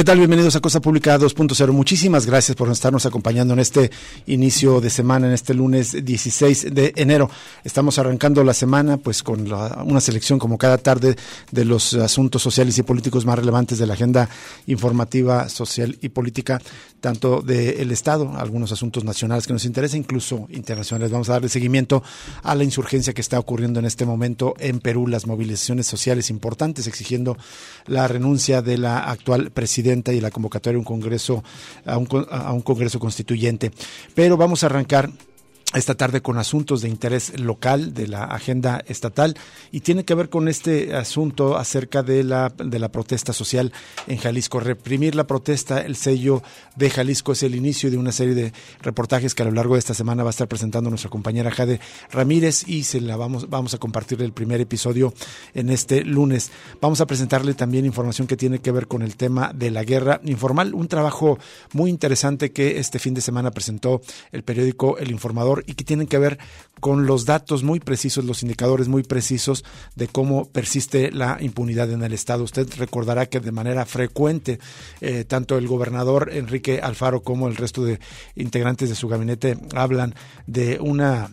¿Qué tal? Bienvenidos a Cosa Pública 2.0. Muchísimas gracias por estarnos acompañando en este inicio de semana, en este lunes 16 de enero. Estamos arrancando la semana pues con una selección como cada tarde de los asuntos sociales y políticos más relevantes de la agenda informativa, social y política, tanto del Estado, algunos asuntos nacionales que nos interesan, incluso internacionales. Vamos a darle seguimiento a la insurgencia que está ocurriendo en este momento en Perú, las movilizaciones sociales importantes exigiendo la renuncia de la actual presidenta y la convocatoria a un congreso, a un, congreso constituyente. Pero vamos a arrancar esta tarde con asuntos de interés local de la agenda estatal y tiene que ver con este asunto acerca de la, de la protesta social en Jalisco. Reprimir la protesta, el sello de Jalisco es el inicio de una serie de reportajes que a lo largo de esta semana va a estar presentando nuestra compañera Jade Ramírez y se la vamos, vamos a compartir el primer episodio en este lunes. Vamos a presentarle también información que tiene que ver con el tema de la guerra informal, un trabajo muy interesante que este fin de semana presentó el periódico El Informador y que tienen que ver con los datos muy precisos, los indicadores muy precisos de cómo persiste la impunidad en el Estado. Usted recordará que de manera frecuente eh, tanto el gobernador Enrique Alfaro como el resto de integrantes de su gabinete hablan de una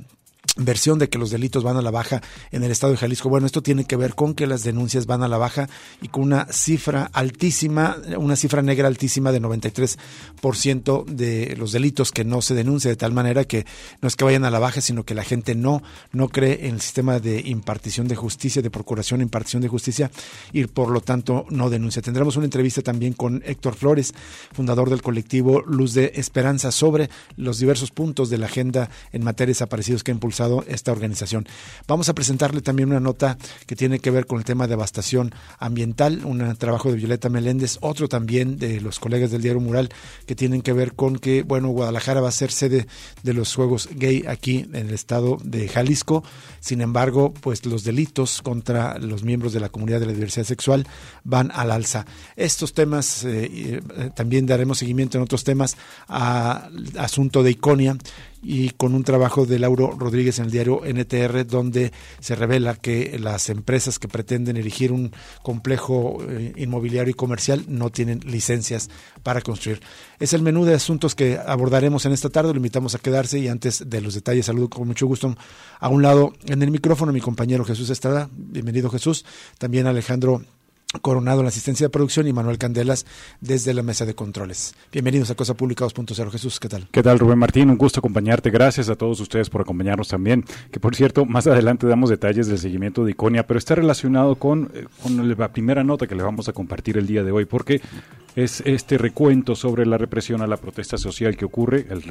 versión de que los delitos van a la baja en el estado de Jalisco. Bueno, esto tiene que ver con que las denuncias van a la baja y con una cifra altísima, una cifra negra altísima de 93% de los delitos que no se denuncia, de tal manera que no es que vayan a la baja, sino que la gente no, no cree en el sistema de impartición de justicia, de procuración e impartición de justicia y por lo tanto no denuncia. Tendremos una entrevista también con Héctor Flores, fundador del colectivo Luz de Esperanza, sobre los diversos puntos de la agenda en materia de que ha impulsado esta organización. Vamos a presentarle también una nota que tiene que ver con el tema de devastación ambiental, un trabajo de Violeta Meléndez, otro también de los colegas del diario Mural que tienen que ver con que, bueno, Guadalajara va a ser sede de los Juegos Gay aquí en el estado de Jalisco. Sin embargo, pues los delitos contra los miembros de la comunidad de la diversidad sexual van al alza. Estos temas eh, eh, también daremos seguimiento en otros temas a asunto de Iconia y con un trabajo de Lauro Rodríguez en el diario NTR donde se revela que las empresas que pretenden erigir un complejo eh, inmobiliario y comercial no tienen licencias para construir. Es el menú de asuntos que abordaremos en esta tarde, lo invitamos a quedarse y antes de los detalles saludo con mucho gusto a un lado en el micrófono mi compañero Jesús Estrada, bienvenido Jesús, también Alejandro Coronado en la asistencia de producción y Manuel Candelas desde la mesa de controles. Bienvenidos a Cosa Pública 2.0. Jesús, ¿qué tal? ¿Qué tal, Rubén Martín? Un gusto acompañarte. Gracias a todos ustedes por acompañarnos también. Que por cierto, más adelante damos detalles del seguimiento de Iconia, pero está relacionado con, eh, la primera nota que le vamos a compartir el día de hoy, porque es este recuento sobre la represión a la protesta social que ocurre. El,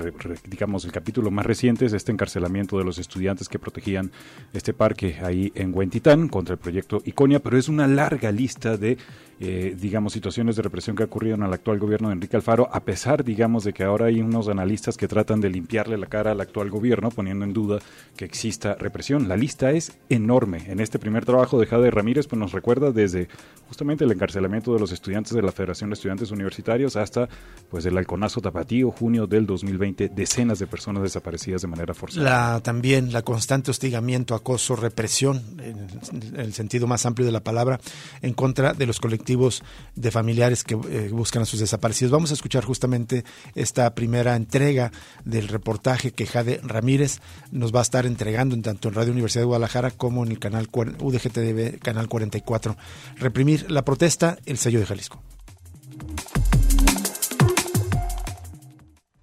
digamos, el capítulo más reciente es este encarcelamiento de los estudiantes que protegían este parque ahí en Huentitán contra el proyecto Iconia, pero es una larga lista de, eh, digamos, situaciones de represión que en el actual gobierno de Enrique Alfaro, a pesar, digamos, de que ahora hay unos analistas que tratan de limpiarle la cara al actual gobierno, poniendo en duda que exista represión. La lista es enorme. En este primer trabajo de Jade Ramírez, pues nos recuerda desde justamente el encarcelamiento de los estudiantes de la Federación de Estudiantes Universitarios hasta, pues, el halconazo tapatío, junio del 2020, decenas de personas desaparecidas de manera forzada. También la constante hostigamiento, acoso, represión, en el sentido más amplio de la palabra, en contra de los colectivos de familiares que eh, buscan a sus desaparecidos. Vamos a escuchar justamente esta primera entrega del reportaje que Jade Ramírez nos va a estar entregando en tanto en Radio Universidad de Guadalajara como en el canal UDGTV, canal 44. Reprimir la protesta, el sello de Jalisco.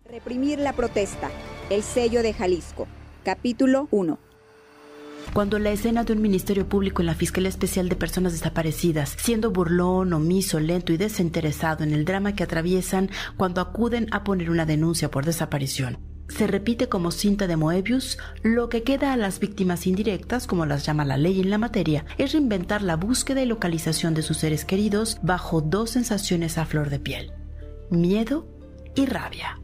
Reprimir la protesta, el sello de Jalisco. Capítulo 1 cuando la escena de un ministerio público en la Fiscalía Especial de Personas Desaparecidas, siendo burlón, omiso, lento y desinteresado en el drama que atraviesan cuando acuden a poner una denuncia por desaparición. se repite como cinta de Moebius, lo que queda a las víctimas indirectas, como las llama la ley en la materia, es reinventar la búsqueda y localización de sus seres queridos bajo dos sensaciones a flor de piel, miedo y rabia.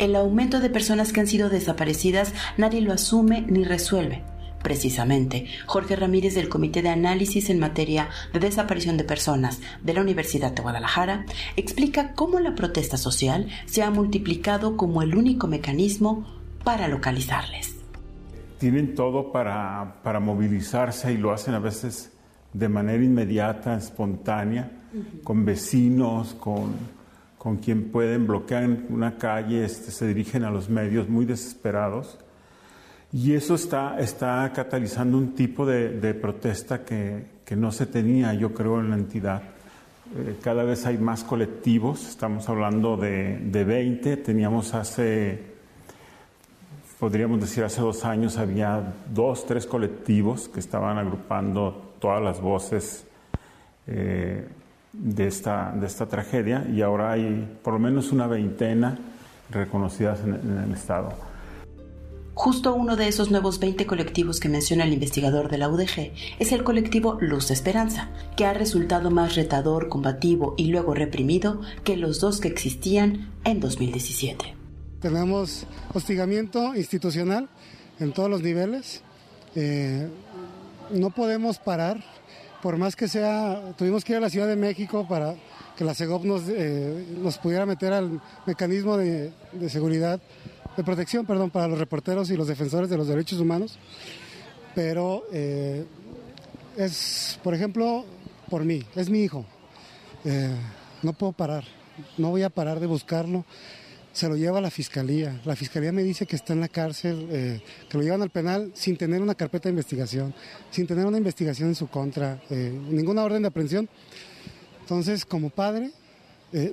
El aumento de personas que han sido desaparecidas nadie lo asume ni resuelve. Precisamente, Jorge Ramírez del Comité de Análisis en materia de desaparición de personas de la Universidad de Guadalajara explica cómo la protesta social se ha multiplicado como el único mecanismo para localizarles. Tienen todo para, para movilizarse y lo hacen a veces de manera inmediata, espontánea, con vecinos, con, con quien pueden bloquear una calle, este, se dirigen a los medios muy desesperados y eso está, está catalizando un tipo de, protesta que, que, no se tenía, yo creo, en la entidad. Eh, cada vez hay más colectivos, estamos hablando de, de 20, teníamos hace, podríamos decir, hace dos años había dos, tres colectivos que estaban agrupando todas las voces eh, de, esta, de esta tragedia y ahora hay por lo menos una veintena reconocidas en el Estado. Justo uno de esos nuevos 20 colectivos que menciona el investigador de la UDG es el colectivo Luz Esperanza, que ha resultado más retador, combativo y luego reprimido que los dos que existían en 2017. Tenemos hostigamiento institucional en todos los niveles. Eh, no podemos parar, por más que sea, tuvimos que ir a la Ciudad de México para que la CEGOP nos, eh, nos pudiera meter al mecanismo de, de seguridad de protección, perdón, para los reporteros y los defensores de los derechos humanos. Pero eh, es, por ejemplo, por mí, es mi hijo. Eh, no puedo parar, no voy a parar de buscarlo. Se lo lleva a la fiscalía. La fiscalía me dice que está en la cárcel, eh, que lo llevan al penal sin tener una carpeta de investigación, sin tener una investigación en su contra, ninguna orden de aprehensión. Entonces, como padre,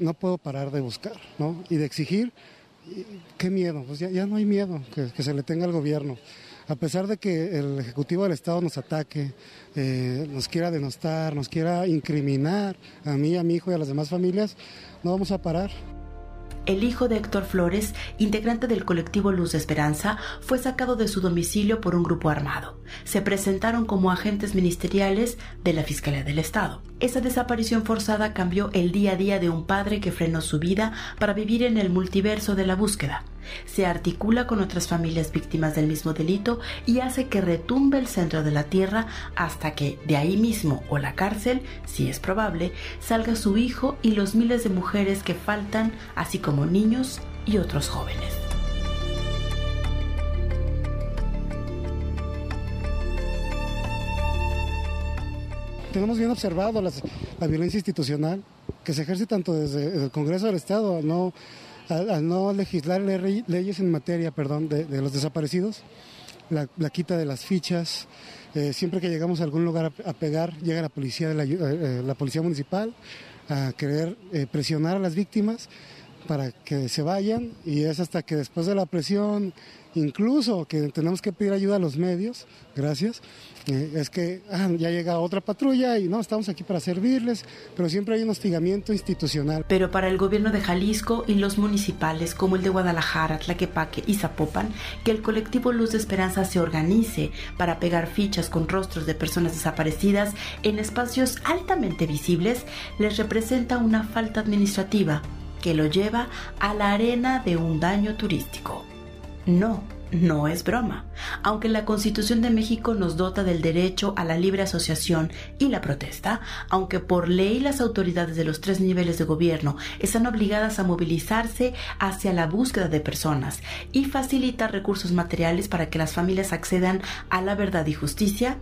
no puedo parar de buscar ¿no? y de exigir qué miedo, pues ya, no hay miedo que, se le tenga al gobierno. A pesar de que el Ejecutivo del Estado nos ataque, eh, nos quiera denostar, nos quiera incriminar a mí, a mi hijo y a las demás familias, no vamos a parar. El hijo de Héctor Flores, integrante del colectivo Luz de Esperanza, fue sacado de su domicilio por un grupo armado. Se presentaron como agentes ministeriales de la Fiscalía del Estado. Esa desaparición forzada cambió el día a día de un padre que frenó su vida para vivir en el multiverso de la búsqueda se articula con otras familias víctimas del mismo delito y hace que retumbe el centro de la tierra hasta que de ahí mismo o la cárcel, si es probable, salga su hijo y los miles de mujeres que faltan, así como niños y otros jóvenes. tenemos bien observado la violencia institucional que se ejerce tanto desde el Congreso del Estado, no al, no legislar leyes en materia perdón, de, los desaparecidos, la, quita de las fichas, eh, siempre que llegamos a algún lugar a, pegar, llega la policía, de la, eh, eh, la policía municipal a querer presionar a las víctimas para que se vayan y es hasta que después de la presión, incluso que tenemos que pedir ayuda a los medios, gracias, eh, es que ah, ya llega otra patrulla y no, estamos aquí para servirles, pero siempre hay un hostigamiento institucional. Pero para el gobierno de Jalisco y los municipales como el de Guadalajara, Tlaquepaque y Zapopan, que el colectivo Luz de Esperanza se organice para pegar fichas con rostros de personas desaparecidas en espacios altamente visibles, les representa una falta administrativa que lo lleva a la arena de un daño turístico. No, no es broma. Aunque la Constitución de México nos dota del derecho a la libre asociación y la protesta, aunque por ley las autoridades de los tres niveles de gobierno están obligadas a movilizarse hacia la búsqueda de personas y facilitar recursos materiales para que las familias accedan a la verdad y justicia,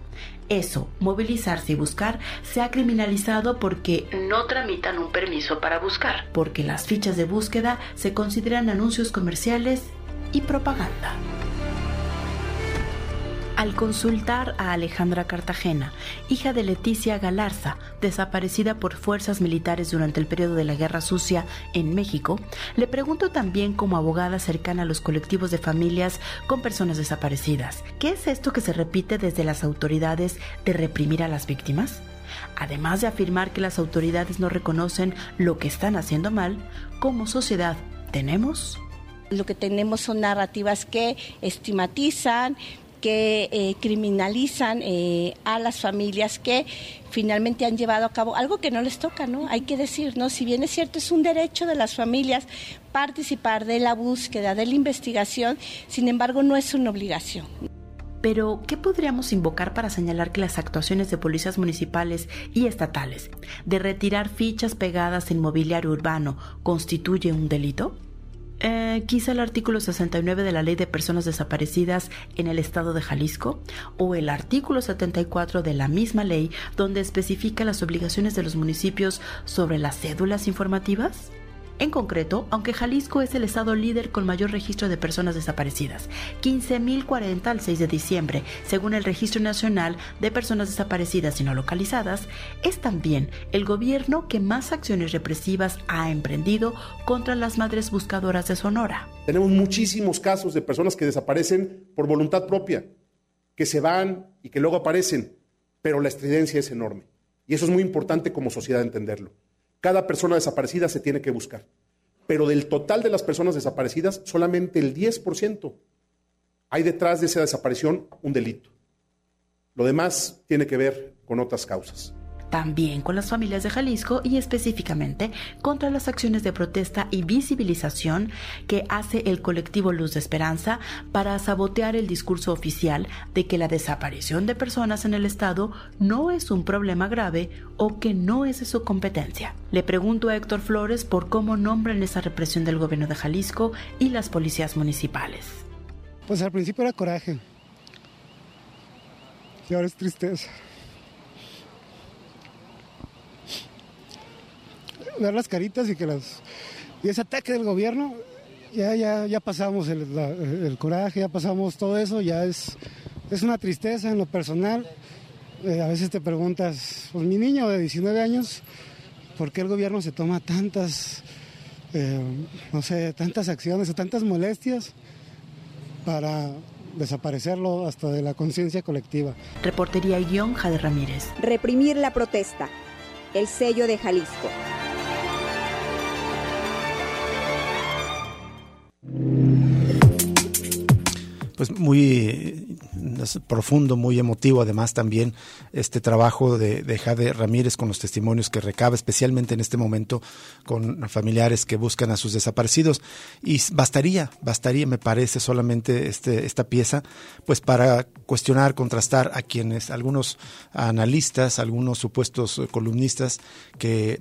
eso, movilizarse y buscar, se ha criminalizado porque no tramitan un permiso para buscar, porque las fichas de búsqueda se consideran anuncios comerciales y propaganda. Al consultar a Alejandra Cartagena, hija de Leticia Galarza, desaparecida por fuerzas militares durante el periodo de la Guerra Sucia en México, le pregunto también como abogada cercana a los colectivos de familias con personas desaparecidas, ¿qué es esto que se repite desde las autoridades de reprimir a las víctimas? Además de afirmar que las autoridades no reconocen lo que están haciendo mal, como sociedad, ¿tenemos Lo que tenemos son narrativas que estigmatizan, que eh, criminalizan eh, a las familias que finalmente han llevado a cabo algo que no les toca, ¿no? Hay que decir, ¿no? Si bien es cierto, es un derecho de las familias participar de la búsqueda, de la investigación, sin embargo, no es una obligación. Pero, ¿qué podríamos invocar para señalar que las actuaciones de policías municipales y estatales de retirar fichas pegadas en mobiliario urbano constituye un delito? Eh, quizá el artículo 69 de la Ley de Personas Desaparecidas en el Estado de Jalisco o el artículo 74 de la misma ley donde especifica las obligaciones de los municipios sobre las cédulas informativas? En concreto, aunque Jalisco es el estado líder con mayor registro de personas desaparecidas, 15.040 al 6 de diciembre, según el Registro Nacional de Personas Desaparecidas y No Localizadas, es también el gobierno que más acciones represivas ha emprendido contra las madres buscadoras de Sonora. Tenemos muchísimos casos de personas que desaparecen por voluntad propia, que se van y que luego aparecen, pero la estridencia es enorme. Y eso es muy importante como sociedad entenderlo. Cada persona desaparecida se tiene que buscar. Pero del total de las personas desaparecidas, solamente el 10% hay detrás de esa desaparición un delito. Lo demás tiene que ver con otras causas también con las familias de Jalisco y específicamente contra las acciones de protesta y visibilización que hace el colectivo Luz de Esperanza para sabotear el discurso oficial de que la desaparición de personas en el Estado no es un problema grave o que no es de su competencia. Le pregunto a Héctor Flores por cómo nombran esa represión del gobierno de Jalisco y las policías municipales. Pues al principio era coraje y ahora es tristeza. Ver las caritas y que las y ese ataque del gobierno ya ya ya pasamos el, coraje ya pasamos todo eso ya es es una tristeza en lo personal eh, a veces te preguntas pues mi niño de 19 años por qué el gobierno se toma tantas eh, no sé tantas acciones o tantas molestias para desaparecerlo hasta de la conciencia colectiva. Reportería y guion Jade Ramírez. Reprimir la protesta. El sello de Jalisco. Pues muy profundo, muy emotivo además también este trabajo de, de, Jade Ramírez con los testimonios que recaba, especialmente en este momento con familiares que buscan a sus desaparecidos. Y bastaría, bastaría, me parece, solamente este, esta pieza, pues para cuestionar, contrastar a quienes, algunos analistas, algunos supuestos columnistas que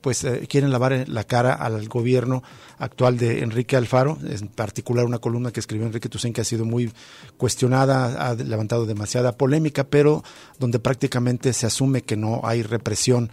pues eh, quieren lavar la cara al gobierno actual de Enrique Alfaro, en particular una columna que escribió Enrique Tucen que ha sido muy cuestionada, ha levantado demasiada polémica, pero donde prácticamente se asume que no hay represión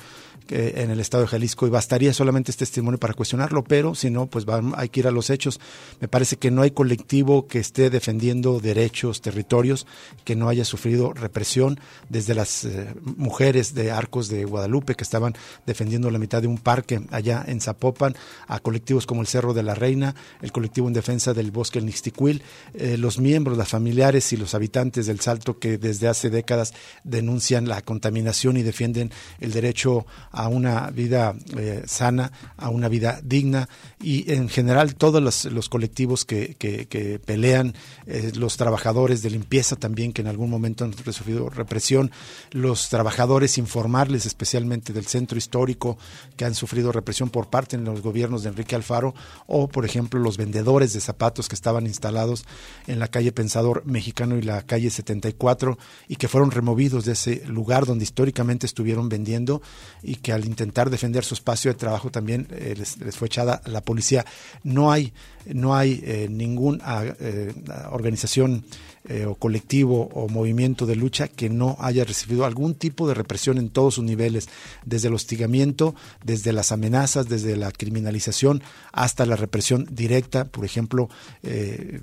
en el estado de Jalisco y bastaría solamente este testimonio para cuestionarlo, pero si no, pues hay que ir a los hechos. Me parece que no hay colectivo que esté defendiendo derechos, territorios, que no haya sufrido represión, desde las eh, mujeres de Arcos de Guadalupe que estaban defendiendo la mitad de un parque allá en Zapopan, a colectivos como el Cerro de la Reina, el colectivo en defensa del bosque El Nixticuil, eh, los miembros, las familiares y los habitantes del Salto que desde hace décadas denuncian la contaminación y defienden el derecho a una vida eh, sana, a una vida digna. Y en general todos los, colectivos que, que, pelean, eh, los trabajadores de limpieza también que en algún momento han sufrido represión, los trabajadores informarles especialmente del centro histórico que han sufrido represión por parte de los gobiernos de Enrique Alfaro o por ejemplo los vendedores de zapatos que estaban instalados en la calle Pensador Mexicano y la calle 74 y que fueron removidos de ese lugar donde históricamente estuvieron vendiendo y que al intentar defender su espacio de trabajo también eh, les, fue echada la policía. No hay, no hay eh, ninguna eh, organización eh, o colectivo o movimiento de lucha que no haya recibido algún tipo de represión en todos sus niveles, desde el hostigamiento, desde las amenazas, desde la criminalización hasta la represión directa, por ejemplo, eh,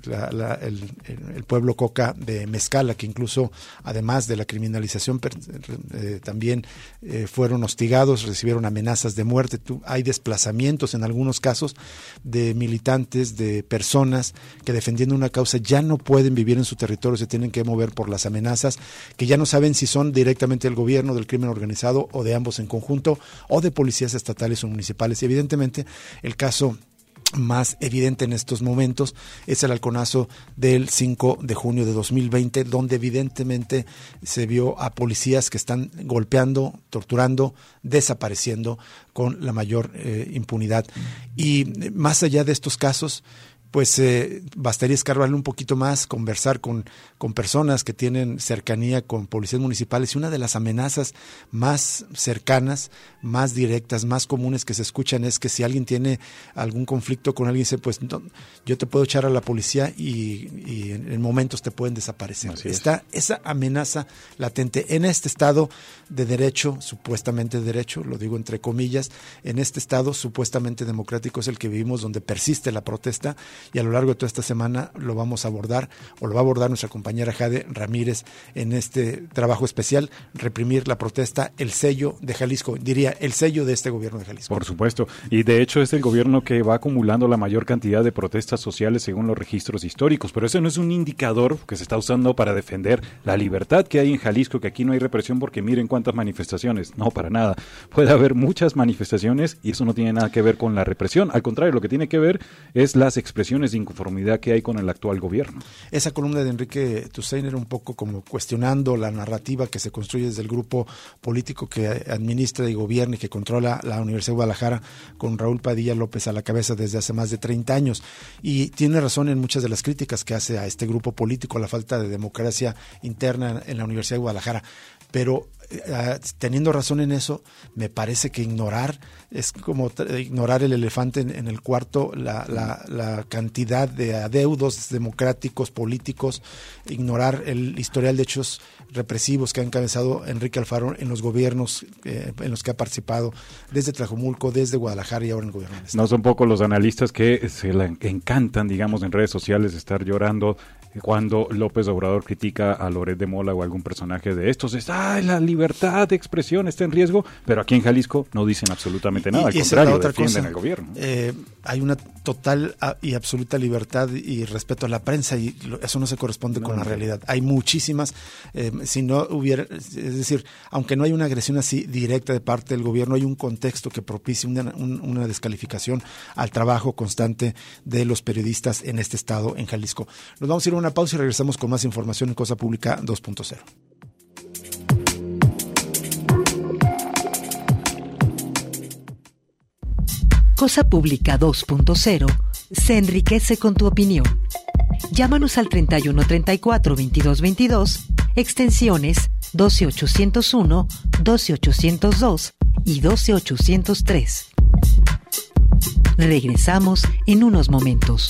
el, pueblo coca de Mezcala, que incluso además de la criminalización eh, también fueron hostigados, recibieron amenazas de muerte, hay desplazamientos en algunos casos de militantes, de personas que defendiendo una causa ya no pueden vivir en su territorio se tienen que mover por las amenazas que ya no saben si son directamente del gobierno, del crimen organizado o de ambos en conjunto o de policías estatales o municipales. Y evidentemente el caso más evidente en estos momentos es el halconazo del 5 de junio de 2020, donde evidentemente se vio a policías que están golpeando, torturando, desapareciendo con la mayor eh, impunidad. Y más allá de estos casos, pues eh, bastaría escarbarle un poquito más, conversar con, con personas que tienen cercanía con policías municipales y una de las amenazas más cercanas, más directas, más comunes que se escuchan es que si alguien tiene algún conflicto con alguien, dice, pues yo te puedo echar a la policía y, en, momentos te pueden desaparecer. Está esa amenaza latente en este estado de derecho, supuestamente de derecho, lo digo entre comillas, en este estado supuestamente democrático es el que vivimos donde persiste la protesta y a lo largo de toda esta semana lo vamos a abordar o lo va a abordar nuestra compañera Jade Ramírez en este trabajo especial, reprimir la protesta, el sello de Jalisco, diría el sello de este gobierno de Jalisco. Por supuesto, y de hecho es el gobierno que va acumulando la mayor cantidad de protestas sociales según los registros históricos, pero ese no es un indicador que se está usando para defender la libertad que hay en Jalisco, que aquí no hay represión porque miren cuántas manifestaciones, no, para nada. Puede haber muchas manifestaciones y eso no tiene nada que ver con la represión, al contrario, lo que tiene que ver es las expresiones de inconformidad que hay con el actual gobierno. Esa columna de Enrique Tussain era un poco como cuestionando la narrativa que se construye desde el grupo político que administra y gobierna y que controla la Universidad de Guadalajara con Raúl Padilla López a la cabeza desde hace más de 30 años. Y tiene razón en muchas de las críticas que hace a este grupo político, a la falta de democracia interna en la Universidad de Guadalajara. Pero teniendo razón en eso, me parece que ignorar es como ignorar el elefante en, el cuarto, la, la, cantidad de adeudos democráticos, políticos, ignorar el historial de hechos represivos que ha encabezado Enrique Alfaro en los gobiernos eh, en los que ha participado, desde Tlajomulco, desde Guadalajara y ahora en el gobierno. No son pocos los analistas que se le encantan, digamos, en redes sociales estar llorando cuando López Obrador critica a Loret de Mola o algún personaje de estos, es, ay, la libertad de expresión está en riesgo, pero aquí en Jalisco no dicen absolutamente nada, al contrario, defienden al gobierno. Eh, hay una total y absoluta libertad y respeto a la prensa y eso no se corresponde con la realidad. Hay muchísimas, eh, si no hubiera, es decir, aunque no hay una agresión así directa de parte del gobierno, hay un contexto que propicia una, una descalificación al trabajo constante de los periodistas en este estado, en Jalisco. Nos vamos a ir a una pausa y regresamos con más información en Cosa Pública 2.0. Cosa Pública 2.0 se enriquece con tu opinión. Llámanos al 3134 2222, extensiones 12801, 12802 y 12803. Regresamos en unos momentos.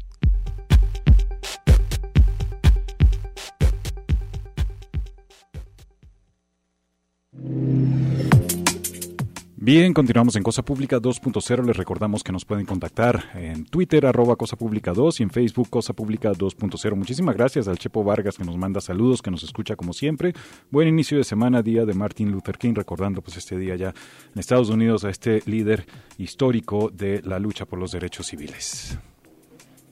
Bien, continuamos en Cosa Pública 2.0. Les recordamos que nos pueden contactar en Twitter, arroba Cosa Pública 2 y en Facebook Cosa Pública 2.0. Muchísimas gracias al Chepo Vargas que nos manda saludos, que nos escucha como siempre. Buen inicio de semana, día de Martin Luther King, recordando pues este día ya en Estados Unidos a este líder histórico de la lucha por los derechos civiles.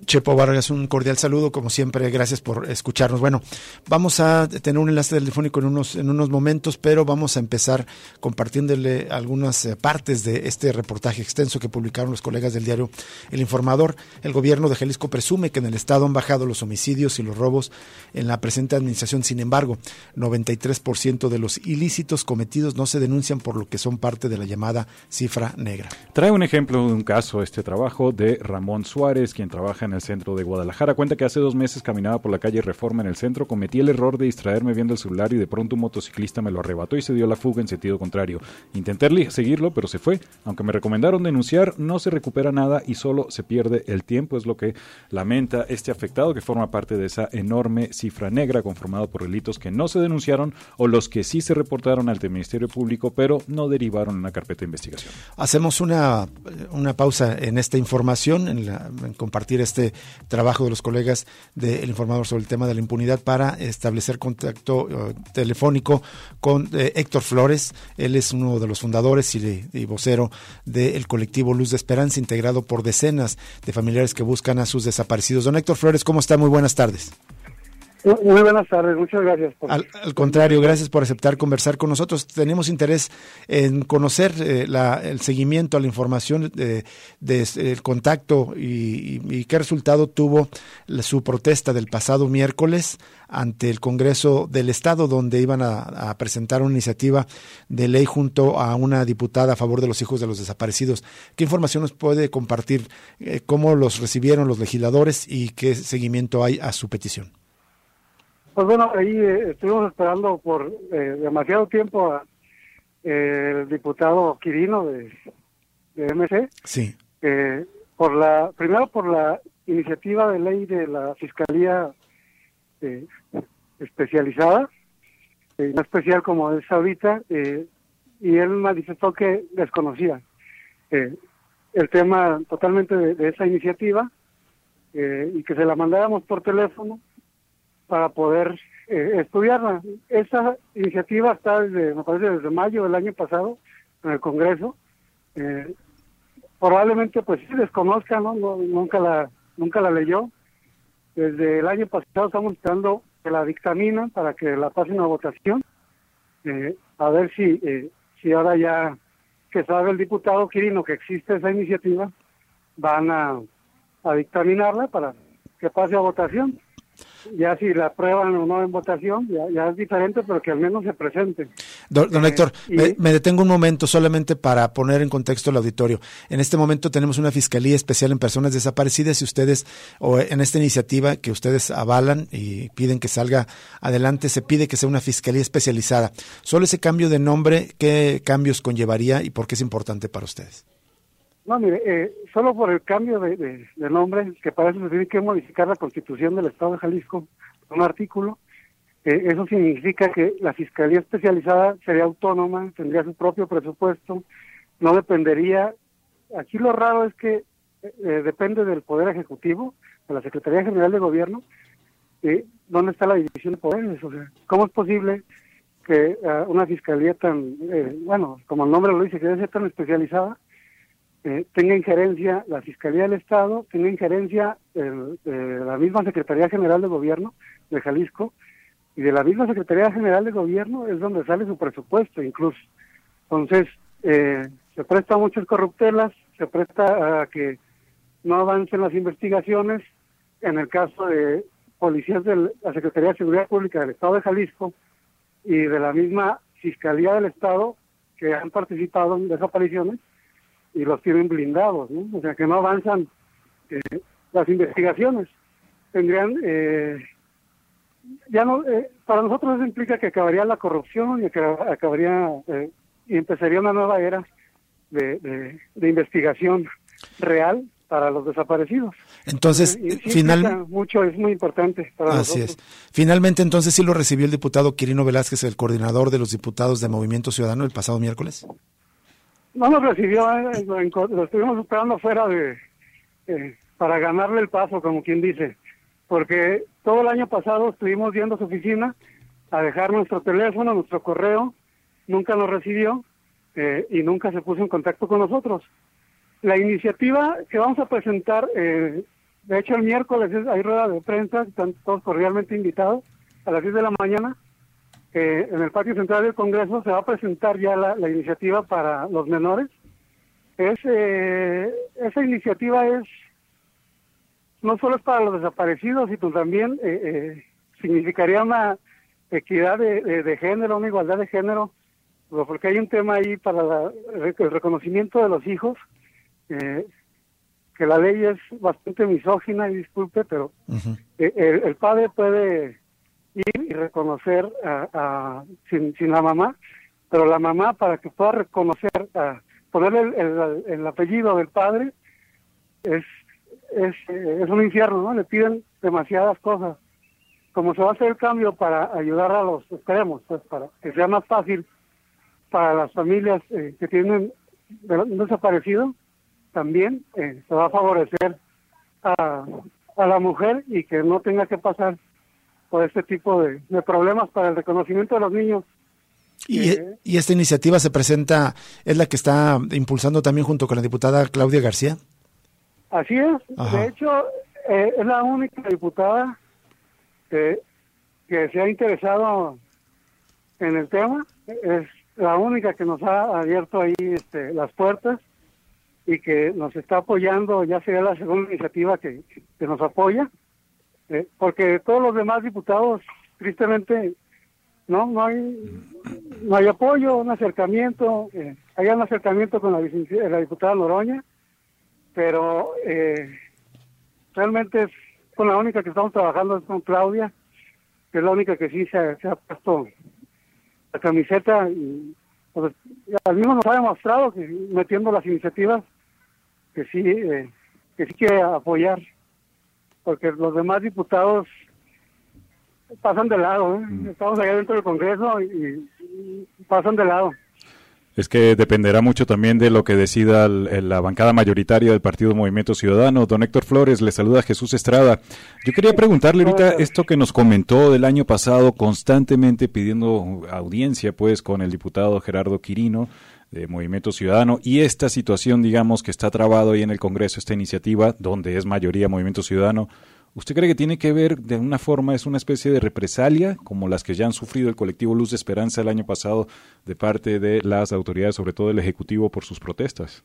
Chepo Vargas, un cordial saludo, como siempre, gracias por escucharnos. Bueno, vamos a tener un enlace telefónico en unos, en unos momentos, pero vamos a empezar compartiéndole algunas eh, partes de este reportaje extenso que publicaron los colegas del diario El Informador. El gobierno de Jalisco presume que en el Estado han bajado los homicidios y los robos en la presente administración. Sin embargo, 93% de los ilícitos cometidos no se denuncian por lo que son parte de la llamada cifra negra. Trae un ejemplo de un caso, este trabajo de Ramón Suárez, quien trabaja en el centro de Guadalajara. Cuenta que hace dos meses caminaba por la calle Reforma en el centro, cometí el error de distraerme viendo el celular y de pronto un motociclista me lo arrebató y se dio la fuga en sentido contrario. Intenté seguirlo, pero se fue. Aunque me recomendaron denunciar, no se recupera nada y solo se pierde el tiempo, es lo que lamenta este afectado que forma parte de esa enorme cifra negra conformado por delitos que no se denunciaron o los que sí se reportaron ante el Ministerio Público, pero no derivaron en una carpeta de investigación. Hacemos una, una pausa en esta información, en compartir este este trabajo de los colegas del informador sobre el tema de la impunidad para establecer contacto eh, telefónico con eh, Héctor Flores. Él es uno de los fundadores y, vocero del colectivo Luz de Esperanza, integrado por decenas de familiares que buscan a sus desaparecidos. Don Héctor Flores, ¿cómo está? Muy buenas tardes. Muy buenas tardes, muchas gracias. Al, contrario, gracias por aceptar conversar con nosotros. Tenemos interés en conocer eh, la, el seguimiento a la información de, el contacto y, qué resultado tuvo su protesta del pasado miércoles ante el Congreso del Estado, donde iban a, presentar una iniciativa de ley junto a una diputada a favor de los hijos de los desaparecidos. ¿Qué información nos puede compartir? Eh, ¿Cómo los recibieron los legisladores y qué seguimiento hay a su petición? Pues bueno, ahí eh, estuvimos esperando por eh, demasiado tiempo a eh, el diputado Quirino de, de MC. Sí. por la, primero por la iniciativa de ley de la Fiscalía especializada, no especial como es ahorita, y él manifestó que desconocía el tema totalmente de esa iniciativa y que se la mandáramos por teléfono para poder eh, estudiarla. Esta iniciativa está desde, me parece, desde mayo del año pasado en el Congreso. Eh, probablemente, pues sí, desconozca, ¿no? Nunca la nunca la leyó. Desde el año pasado estamos esperando que la dictamina para que la pasen a votación. Eh, a ver si, si ahora ya que sabe el diputado Quirino que existe esa iniciativa, van a, a dictaminarla para que pase a votación ya si la aprueban o no en votación, ya, es diferente, pero que al menos se presente. Don, don eh, Héctor, me, detengo un momento solamente para poner en contexto el auditorio. En este momento tenemos una Fiscalía Especial en Personas Desaparecidas y ustedes, o en esta iniciativa que ustedes avalan y piden que salga adelante, se pide que sea una Fiscalía especializada. Solo ese cambio de nombre, ¿qué cambios conllevaría y por qué es importante para ustedes? No, mire, eh, solo por el cambio de, nombre, que para eso se tiene que modificar la constitución del Estado de Jalisco, un artículo, eh, eso significa que la Fiscalía Especializada sería autónoma, tendría su propio presupuesto, no dependería, aquí lo raro es que eh, depende del Poder Ejecutivo, de la Secretaría General de Gobierno, ¿dónde está la división de poderes? O sea, ¿cómo es posible que una fiscalía tan, bueno, como el nombre lo dice, que debe ser tan especializada, eh, tenga injerencia la Fiscalía del Estado, tenga injerencia la misma Secretaría General de Gobierno de Jalisco, y de la misma Secretaría General de Gobierno es donde sale su presupuesto incluso. Entonces, eh, se presta a muchas corruptelas, se presta a que no avancen las investigaciones. En el caso de policías de la Secretaría de Seguridad Pública del Estado de Jalisco y de la misma Fiscalía del Estado que han participado en desapariciones, y los tienen blindados, ¿no? O sea, que no avanzan eh, las investigaciones. Tendrían, eh, ya no, eh, para nosotros eso implica que acabaría la corrupción y que acabaría y empezaría una nueva era de, de, investigación real para los desaparecidos. Entonces, finalmente... Mucho, es muy importante para Así es. Finalmente, entonces, ¿sí lo recibió el diputado Quirino Velázquez, el coordinador de los diputados de Movimiento Ciudadano, el pasado miércoles? No nos recibió, eh, lo estuvimos esperando fuera de, eh, para ganarle el paso, como quien dice, porque todo el año pasado estuvimos yendo a su oficina a dejar nuestro teléfono, nuestro correo, nunca nos recibió eh, y nunca se puso en contacto con nosotros. La iniciativa que vamos a presentar, de hecho el miércoles hay rueda de prensa, están todos cordialmente invitados a las 10 de la mañana, en el patio central del Congreso se va a presentar ya la, iniciativa para los menores. Es, eh, esa iniciativa es no solo es para los desaparecidos, sino también eh, eh, significaría una equidad de, género, una igualdad de género, porque hay un tema ahí para el reconocimiento de los hijos, que la ley es bastante misógina, y disculpe, pero el padre puede y reconocer a, sin, la mamá, pero la mamá para que pueda reconocer, a, ponerle el, apellido del padre, es, es, es un infierno, ¿no? Le piden demasiadas cosas. Como se va a hacer el cambio para ayudar a los, esperemos, pues para que sea más fácil para las familias eh, que tienen un desaparecido, también eh, se va a favorecer a, a la mujer y que no tenga que pasar por este tipo de, problemas para el reconocimiento de los niños. Y, eh, y, esta iniciativa se presenta, es la que está impulsando también junto con la diputada Claudia García. Así es, de hecho, eh, es la única diputada que se ha interesado en el tema, es la única que nos ha abierto ahí este, las puertas y que nos está apoyando, ya sería la segunda iniciativa que, que nos apoya, eh, porque todos los demás diputados, tristemente, no no hay no hay apoyo, un acercamiento, eh, hay un acercamiento con la, la diputada Noroña, pero eh, realmente es con la única que estamos trabajando es con Claudia, que es la única que sí se, ha puesto la camiseta y pues, al mismo nos ha demostrado que metiendo las iniciativas que sí eh, que sí quiere apoyar porque los demás diputados pasan de lado ¿eh? mm. estamos allá dentro del Congreso y pasan de lado es que dependerá mucho también de lo que decida la bancada mayoritaria del Partido Movimiento Ciudadano. Don Héctor Flores, le saluda Jesús Estrada. Yo quería preguntarle ahorita esto que nos comentó del año pasado, constantemente pidiendo audiencia, pues, con el diputado Gerardo Quirino de Movimiento Ciudadano y esta situación, digamos, que está trabado ahí en el Congreso, esta iniciativa, donde es mayoría Movimiento Ciudadano. ¿Usted cree que tiene que ver de una forma, es una especie de represalia, como las que ya han sufrido el colectivo Luz de Esperanza el año pasado de parte de las autoridades, sobre todo el Ejecutivo, por sus protestas?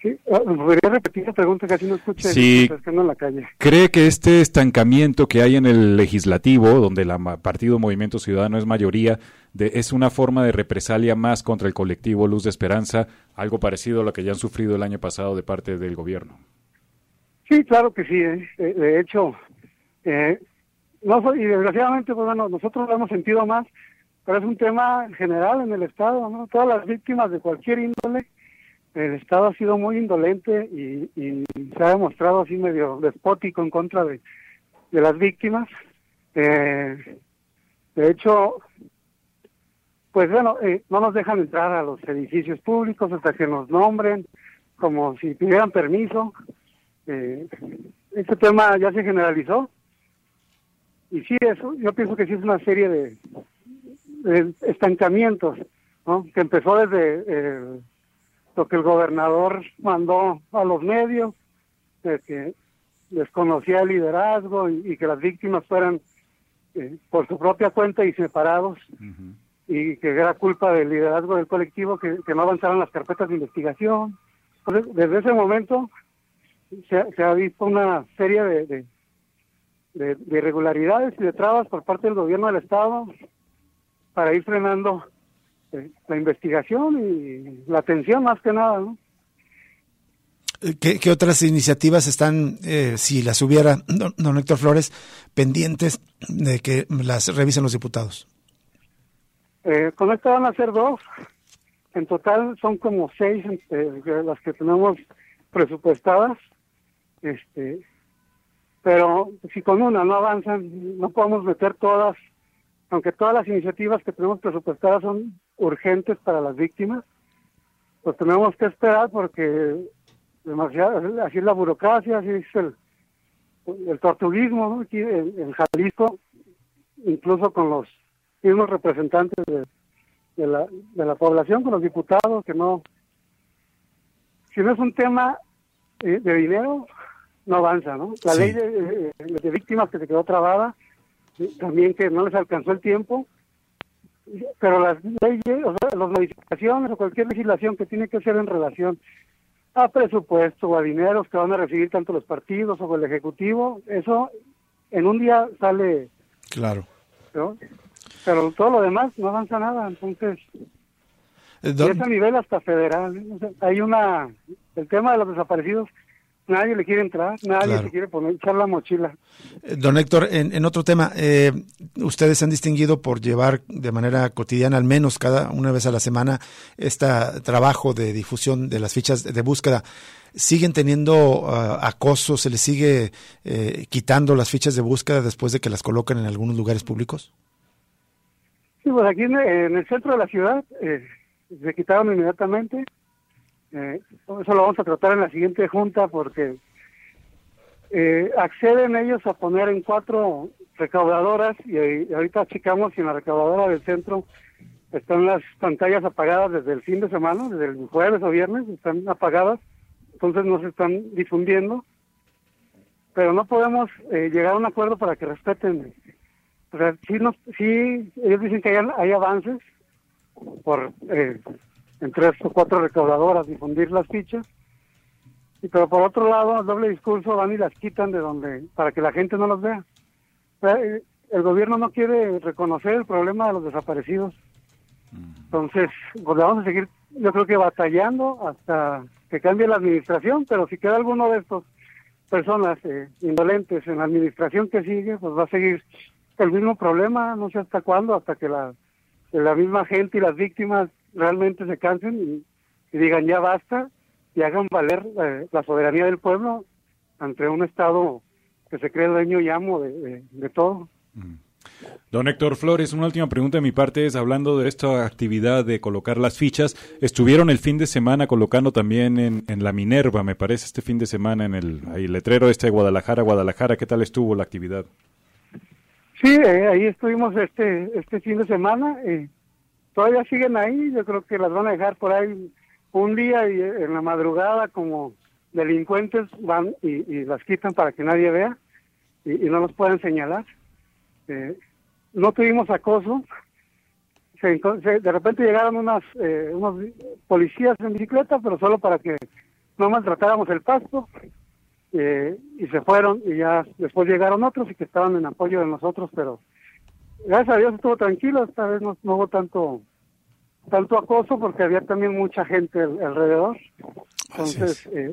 Sí, ah, podría repetir la pregunta, casi no escuché, sí. en la calle. ¿Cree que este estancamiento que hay en el legislativo, donde el Partido Movimiento Ciudadano es mayoría, de, es una forma de represalia más contra el colectivo Luz de Esperanza, algo parecido a lo que ya han sufrido el año pasado de parte del gobierno? Sí, claro que sí. ¿eh? Eh, de hecho, eh, y desgraciadamente, pues bueno, nosotros lo hemos sentido más, pero es un tema general en el Estado, ¿no? Todas las víctimas de cualquier índole, el Estado ha sido muy indolente y, se ha demostrado así medio despótico en contra de, de las víctimas. de hecho, pues bueno, no nos dejan entrar a los edificios públicos hasta que nos nombren, como si pidieran permiso. Eh, este tema ya se generalizó. Y sí, eso, yo pienso que sí es una serie de, estancamientos, ¿no? que empezó desde eh, lo que el gobernador mandó a los medios, de que desconocía el liderazgo y, que las víctimas fueran eh, por su propia cuenta y separados, y que era culpa del liderazgo del colectivo que, no avanzaron las carpetas de investigación. Desde ese momento se, ha visto una serie de, de, irregularidades y de trabas por parte del gobierno del Estado para ir frenando eh, la investigación y la atención más que nada, ¿no? Eh, ¿Qué, otras iniciativas están, eh, si las hubiera, don, Héctor Flores, pendientes de que las revisen los diputados? Con esto van a ser dos. En total son como seis las que tenemos presupuestadas. Este, pero si con una no avanzan, no podemos meter todas, aunque todas las iniciativas que tenemos presupuestadas son urgentes para las víctimas, pues tenemos que esperar porque demasiado, así es la burocracia, así es el, el tortuguismo aquí en, Jalisco, incluso con los mismos representantes de, la, de la población, con los diputados, que no, si no es un tema eh, de dinero, no avanza, ¿no? La ley de, de, víctimas que se quedó trabada, también que no les alcanzó el tiempo, pero las leyes, o sea, las modificaciones o cualquier legislación que tiene que ser en relación a presupuesto o a dineros que van a recibir tanto los partidos o el Ejecutivo, eso en un día sale... Claro. Pero todo lo demás no avanza nada, entonces... Eh, es a nivel hasta federal. hay una... El tema de los desaparecidos Nadie le quiere entrar, nadie se quiere poner, echar la mochila. Eh, don Héctor, en, otro tema, eh, ustedes se han distinguido por llevar de manera cotidiana, al menos cada una vez a la semana, este trabajo de difusión de las fichas de búsqueda. ¿Siguen teniendo ah, acoso? ¿Se les sigue eh, quitando las fichas de búsqueda después de que las colocan en algunos lugares públicos? Sí, pues aquí en, el centro de la ciudad se quitaron inmediatamente. Eh, eso lo vamos a tratar en la siguiente junta porque eh, acceden ellos a poner en cuatro recaudadoras y, ahorita checamos si en la recaudadora del centro están las pantallas apagadas desde el fin de semana, desde el jueves o viernes, están apagadas, entonces no se están difundiendo, pero no podemos eh, llegar a un acuerdo para que respeten O sea, sí, nos, sí ellos dicen que hay, hay avances por eh, en tres o cuatro recaudadoras difundir las fichas, y pero por otro lado, el doble discurso van y las quitan de donde, para que la gente no las vea. O sea, eh, el gobierno no quiere reconocer el problema de los desaparecidos. Entonces, pues vamos a seguir, yo creo que batallando hasta que cambie la administración, pero si queda alguno de estos personas eh, indolentes en la administración que sigue, pues va a seguir el mismo problema, no sé hasta cuándo, hasta que la, la misma gente y las víctimas realmente se cansen y, digan ya basta y hagan valer eh, la soberanía del pueblo ante un Estado que se cree dueño y amo de, de, todo. Don Héctor Flores, una última pregunta de mi parte es, hablando de esta actividad de colocar las fichas, estuvieron el fin de semana colocando también en, en la Minerva, me parece, este fin de semana en el, letrero este de Guadalajara, Guadalajara, ¿qué tal estuvo la actividad? Sí, eh, ahí estuvimos este este fin de semana. Eh, todavía siguen ahí. Yo creo que las van a dejar por ahí un día y eh, en la madrugada como delincuentes van y, y las quitan para que nadie vea y, no los puedan señalar. Eh, no tuvimos acoso. Se, se, de repente llegaron unas eh, unos policías en bicicleta, pero solo para que no maltratáramos el pasto. Eh, y se fueron y ya después llegaron otros y que estaban en apoyo de nosotros, pero gracias a Dios estuvo tranquilo, esta vez no, no hubo tanto tanto acoso porque había también mucha gente alrededor. Entonces, eh,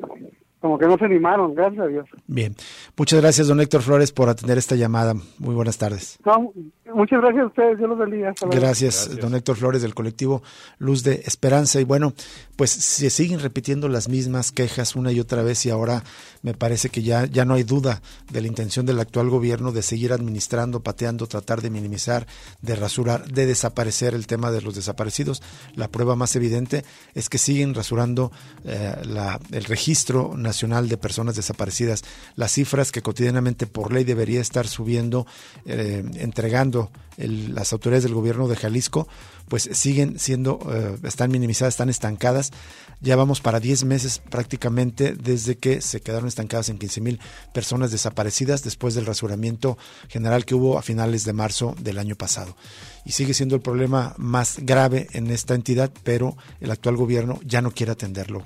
como que no se animaron, gracias a Dios. Bien, muchas gracias, don Héctor Flores, por atender esta llamada. Muy buenas tardes. No, muchas gracias a ustedes, yo los bendiga. Gracias, gracias, don Héctor Flores del colectivo Luz de Esperanza. Y bueno, pues se siguen repitiendo las mismas quejas una y otra vez y ahora me parece que ya, ya no hay duda de la intención del actual gobierno de seguir administrando, pateando, tratar de minimizar, de rasurar, de desaparecer el tema de los desaparecidos. La prueba más evidente es que siguen rasurando eh, la, el registro nacional Nacional de Personas Desaparecidas, las cifras que cotidianamente por ley debería estar subiendo, eh, entregando las autoridades del gobierno de Jalisco, pues siguen siendo, eh, están minimizadas, están estancadas. Ya vamos para 10 meses prácticamente desde que se quedaron estancadas en 15 mil personas desaparecidas después del rasuramiento general que hubo a finales de marzo del año pasado. Y sigue siendo el problema más grave en esta entidad, pero el actual gobierno ya no quiere atenderlo.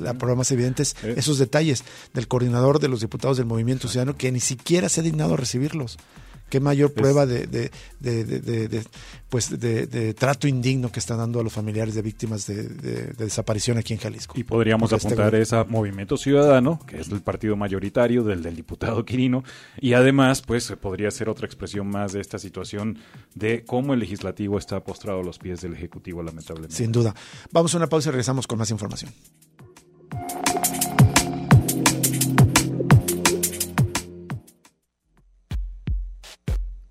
La prueba más evidente es esos detalles del coordinador de los diputados del Movimiento Ciudadano que ni siquiera se ha dignado a recibirlos. Qué mayor prueba de, de, de, de pues de, trato indigno que están dando a los familiares de víctimas de, desaparición aquí en Jalisco. Y podríamos apuntar este... ese Movimiento Ciudadano, que es el partido mayoritario del, del diputado Quirino, y además, pues podría ser otra expresión más de esta situación de cómo el legislativo está postrado a los pies del Ejecutivo, lamentablemente. Sin duda. Vamos a una pausa y regresamos con más información.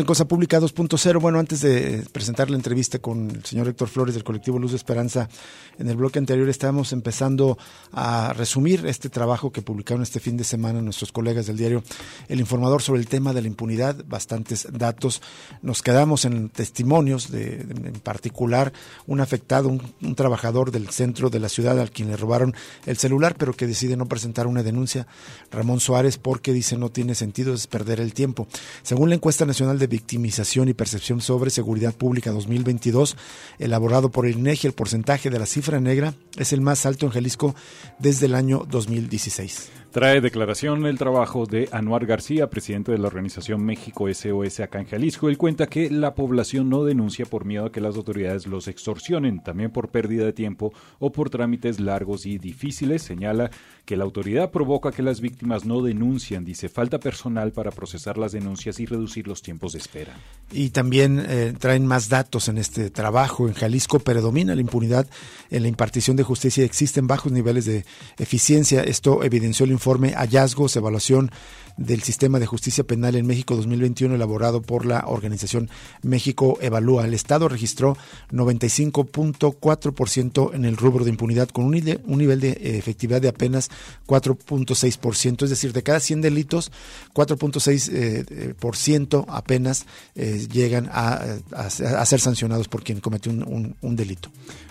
En Cosa Pública 2.0. Bueno, antes de presentar la entrevista con el señor Héctor Flores del colectivo Luz de Esperanza, en el bloque anterior estábamos empezando a resumir este trabajo que publicaron este fin de semana nuestros colegas del diario El Informador sobre el tema de la impunidad, bastantes datos. Nos quedamos en testimonios, de, en particular un afectado, un, trabajador del centro de la ciudad al quien le robaron el celular, pero que decide no presentar una denuncia, Ramón Suárez, porque dice no tiene sentido, es perder el tiempo. Según la encuesta nacional de Victimización y Percepción sobre Seguridad Pública 2022, elaborado por el INEGI, el porcentaje de la cifra negra es el más alto en Jalisco desde el año 2016. Trae declaración el trabajo de Anuar García, presidente de la organización México SOS acá en Jalisco. Él cuenta que la población no denuncia por miedo a que las autoridades los extorsionen, también por pérdida de tiempo o por trámites largos y difíciles. Señala que la autoridad provoca que las víctimas no denuncian. Dice, falta personal para procesar las denuncias y reducir los tiempos de espera. Y también eh, traen más datos en este trabajo. En Jalisco predomina la impunidad en la impartición de justicia. Existen bajos niveles de eficiencia. Esto evidenció el informe Hallazgos, Evaluación del Sistema de Justicia Penal en México 2021 elaborado por la organización México Evalúa. El Estado registró 95.4% en el rubro de impunidad con un, nivel de eh, efectividad de apenas 4.6%, es decir, de cada 100 delitos, 4.6% eh, eh, apenas llegan a, ser sancionados por quien cometió un, un delito.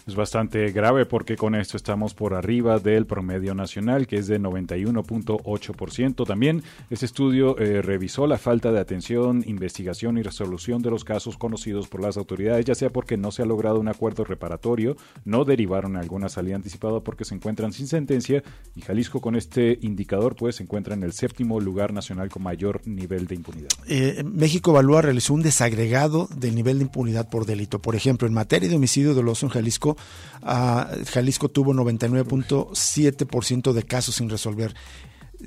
Es bastante grave porque con esto estamos por arriba del promedio nacional, que es de 91.8%. También este estudio eh, revisó la falta de atención, investigación y resolución de los casos conocidos por las autoridades, ya sea porque no se ha logrado un acuerdo reparatorio, no derivaron alguna salida anticipada porque se encuentran sin sentencia y Jalisco con este indicador pues se encuentra en el séptimo lugar nacional con mayor nivel de impunidad. Eh, México Evalúa realizó un desagregado del nivel de impunidad por delito. Por ejemplo, en materia de homicidio doloso en Jalisco, uh, Jalisco tuvo 99.7% de casos sin resolver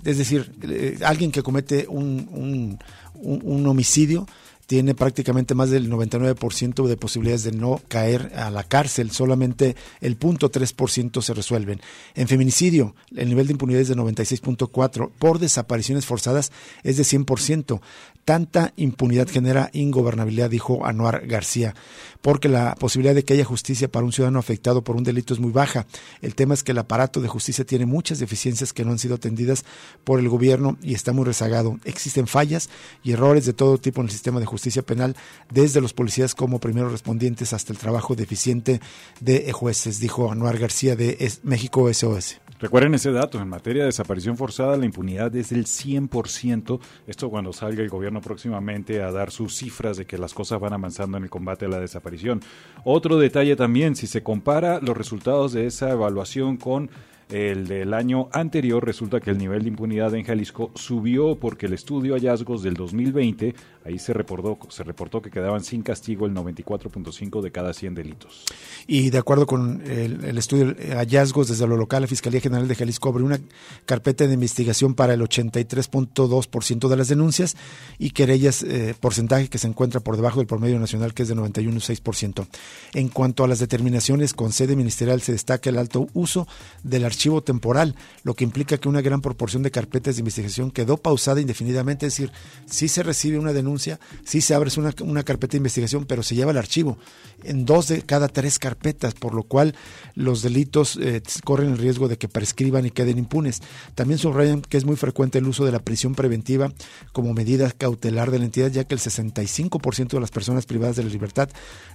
es decir, eh, alguien que comete un, un, homicidio tiene prácticamente más del 99% de posibilidades de no caer a la cárcel, solamente el 0.3% se resuelven. En feminicidio, el nivel de impunidad es de 96.4%, por desapariciones forzadas es de 100%. Tanta impunidad genera ingobernabilidad, dijo Anuar García, porque la posibilidad de que haya justicia para un ciudadano afectado por un delito es muy baja. El tema es que el aparato de justicia tiene muchas deficiencias que no han sido atendidas por el gobierno y está muy rezagado. Existen fallas y errores de todo tipo en el sistema de justicia penal, desde los policías como primeros respondientes hasta el trabajo deficiente de jueces, dijo Anuar García de México SOS. Recuerden ese dato, en materia de desaparición forzada la impunidad es del 100%, esto cuando salga el gobierno próximamente a dar sus cifras de que las cosas van avanzando en el combate a la desaparición. Otro detalle también, si se compara los resultados de esa evaluación con el del año anterior, resulta que el nivel de impunidad en Jalisco subió porque el estudio hallazgos del 2020, ahí se reportó, se reportó que quedaban sin castigo el 94.5 de cada 100 delitos. Y de acuerdo con el, estudio hallazgos desde lo local, la Fiscalía General de Jalisco abrió una carpeta de investigación para el 83.2% de las denuncias y querellas, eh, porcentaje que se encuentra por debajo del promedio nacional, que es de 91.6%. En cuanto a las determinaciones con sede ministerial, se destaca el alto uso del archivo temporal, lo que implica que una gran proporción de carpetas de investigación quedó pausada indefinidamente, es decir, si se recibe una denuncia, si se abre una, una carpeta de investigación, pero se lleva el archivo en dos de cada tres carpetas, por lo cual los delitos eh, corren el riesgo de que prescriban y queden impunes. También subrayan que es muy frecuente el uso de la prisión preventiva como medida cautelar de la entidad, ya que el 65% de las personas privadas de la libertad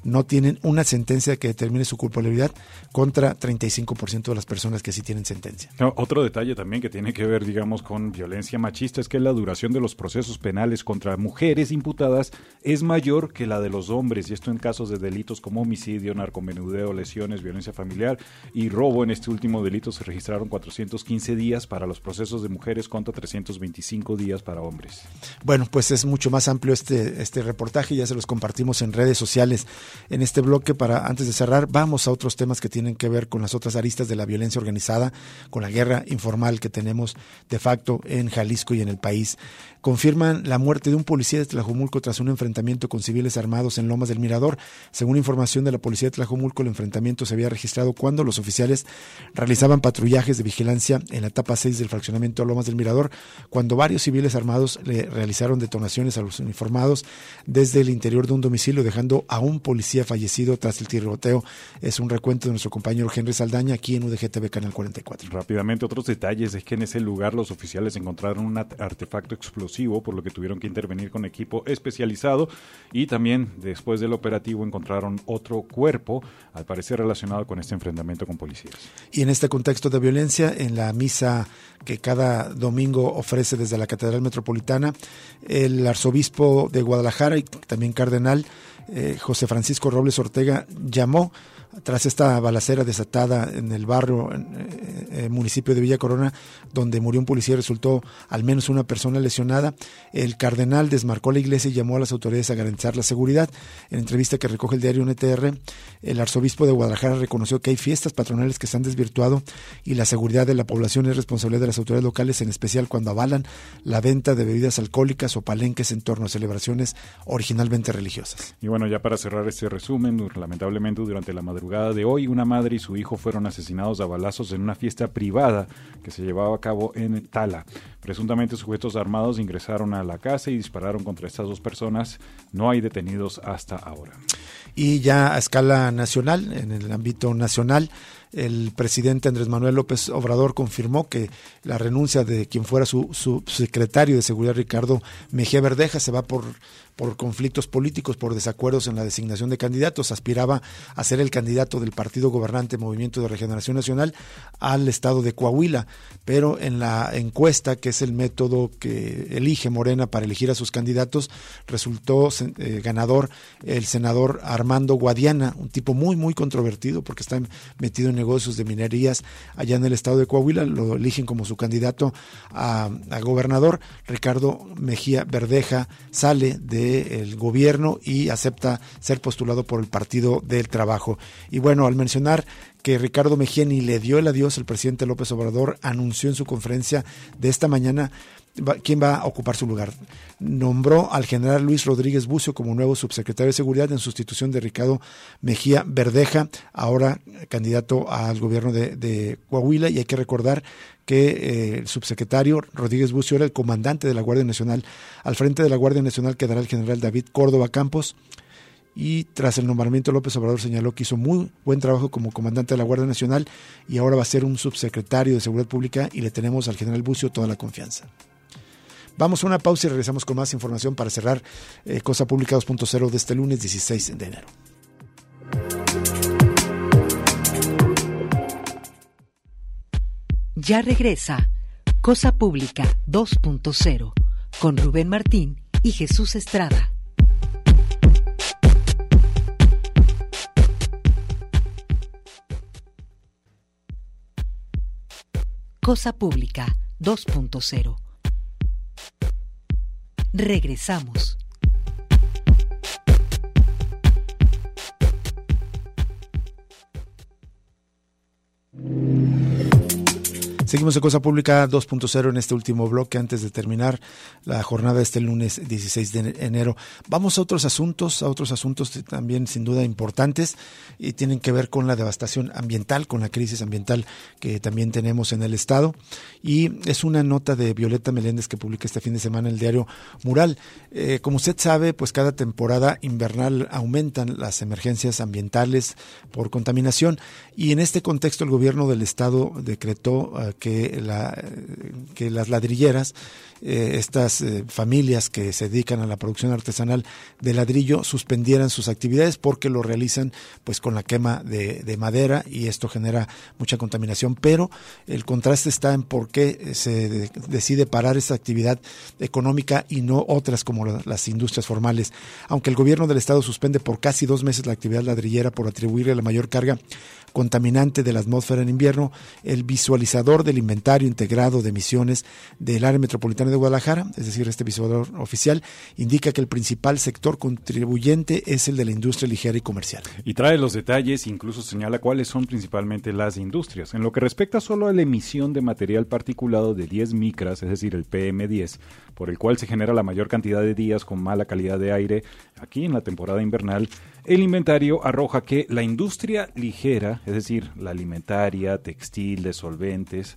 no tienen una sentencia que determine su culpabilidad contra 35% de las personas que sí tienen sentencia. otro detalle también que tiene que ver, digamos, con violencia machista es que la duración de los procesos penales contra mujeres imputadas es mayor que la de los hombres, y esto en casos de delitos como homicidio, narcomenudeo, lesiones, violencia familiar y robo. En este último delito se registraron 415 días para los procesos de mujeres contra 325 días para hombres. Bueno, pues es mucho más amplio este, este reportaje, ya se los compartimos en redes sociales en este bloque para antes de cerrar, vamos a otros temas que tienen que ver con las otras aristas de la violencia organizada con la guerra informal que tenemos de facto en Jalisco y en el país confirman la muerte de un policía de Tlajomulco tras un enfrentamiento con civiles armados en Lomas del Mirador. Según información de la policía de Tlajomulco, el enfrentamiento se había registrado cuando los oficiales realizaban patrullajes de vigilancia en la etapa 6 del fraccionamiento Lomas del Mirador, cuando varios civiles armados le realizaron detonaciones a los uniformados desde el interior de un domicilio, dejando a un policía fallecido tras el tiroteo. Es un recuento de nuestro compañero Henry Saldaña aquí en UDGTV Canal 44. Rápidamente, otros detalles es que en ese lugar los oficiales encontraron un artefacto explosivo por lo que tuvieron que intervenir con especializado y también después del operativo encontraron otro cuerpo, al parecer relacionado con este enfrentamiento con policías. Y en este contexto de violencia, en la misa que cada domingo ofrece desde la Catedral Metropolitana, el arzobispo de Guadalajara y también cardenal eh, José Francisco Robles Ortega llamó tras esta balacera desatada en el barrio, eh, eh, municipio de Villa Corona, donde murió un policía y resultó al menos una persona lesionada, el cardenal desmarcó la iglesia y llamó a las autoridades a garantizar la seguridad. En entrevista que recoge el diario NTR, el arzobispo de Guadalajara reconoció que hay fiestas patronales que se han desvirtuado y la seguridad de la población es responsabilidad de las autoridades locales, en especial cuando avalan la venta de bebidas alcohólicas o palenques en torno a celebraciones originalmente religiosas. Y bueno, ya para cerrar este resumen, lamentablemente durante la madrugada de hoy, una madre y su hijo fueron asesinados a balazos en una fiesta privada que se llevaba a cabo en Tala. Presuntamente sujetos armados ingresaron a la casa y dispararon contra estas dos personas. No hay detenidos hasta ahora. Y ya a escala nacional, en el ámbito nacional, el presidente Andrés Manuel López Obrador confirmó que la renuncia de quien fuera su, su secretario de Seguridad, Ricardo Mejía Verdeja, se va por por conflictos políticos, por desacuerdos en la designación de candidatos. Aspiraba a ser el candidato del partido gobernante Movimiento de Regeneración Nacional al estado de Coahuila, pero en la encuesta, que es el método que elige Morena para elegir a sus candidatos, resultó eh, ganador el senador Armando Guadiana, un tipo muy, muy controvertido porque está metido en negocios de minerías allá en el estado de Coahuila. Lo eligen como su candidato a, gobernador. Ricardo Mejía Verdeja sale de el gobierno y acepta ser postulado por el Partido del Trabajo. Y bueno, al mencionar que Ricardo Mejía ni le dio el adiós, el presidente López Obrador anunció en su conferencia de esta mañana quién va a ocupar su lugar. Nombró al general Luis Rodríguez Bucio como nuevo subsecretario de Seguridad en sustitución de Ricardo Mejía Verdeja, ahora candidato al gobierno de, Coahuila. Y hay que recordar que eh, el subsecretario Rodríguez Bucio era el comandante de la Guardia Nacional. Al frente de la Guardia Nacional quedará el general David Córdoba Campos y tras el nombramiento López Obrador señaló que hizo muy buen trabajo como comandante de la Guardia Nacional y ahora va a ser un subsecretario de Seguridad Pública y le tenemos al general Bucio toda la confianza. Vamos a una pausa y regresamos con más información para cerrar eh, Cosa Pública 2.0 de este lunes 16 de enero. Ya regresa Cosa Pública 2.0 con Rubén Martín y Jesús Estrada. Cosa Pública 2.0. Regresamos. Seguimos en Cosa Pública 2.0 en este último bloque antes de terminar la jornada este lunes 16 de enero. Vamos a otros asuntos, a otros asuntos también sin duda importantes y tienen que ver con la devastación ambiental, con la crisis ambiental que también tenemos en el Estado. Y es una nota de Violeta Meléndez que publica este fin de semana el diario Mural. Eh, como usted sabe, pues cada temporada invernal aumentan las emergencias ambientales por contaminación y en este contexto el gobierno del Estado decretó eh, que, la, que las ladrilleras, eh, estas eh, familias que se dedican a la producción artesanal de ladrillo, suspendieran sus actividades porque lo realizan pues con la quema de, de madera y esto genera mucha contaminación. Pero el contraste está en por qué se decide parar esa actividad económica y no otras como las industrias formales. Aunque el gobierno del estado suspende por casi dos meses la actividad ladrillera por atribuirle la mayor carga contaminante de la atmósfera en invierno, el visualizador del inventario integrado de emisiones del área metropolitana de Guadalajara, es decir, este visualizador oficial, indica que el principal sector contribuyente es el de la industria ligera y comercial. Y trae los detalles, incluso señala cuáles son principalmente las industrias. En lo que respecta solo a la emisión de material particulado de 10 micras, es decir, el PM10, por el cual se genera la mayor cantidad de días con mala calidad de aire aquí en la temporada invernal, el inventario arroja que la industria ligera, es decir, la alimentaria, textil, de solventes,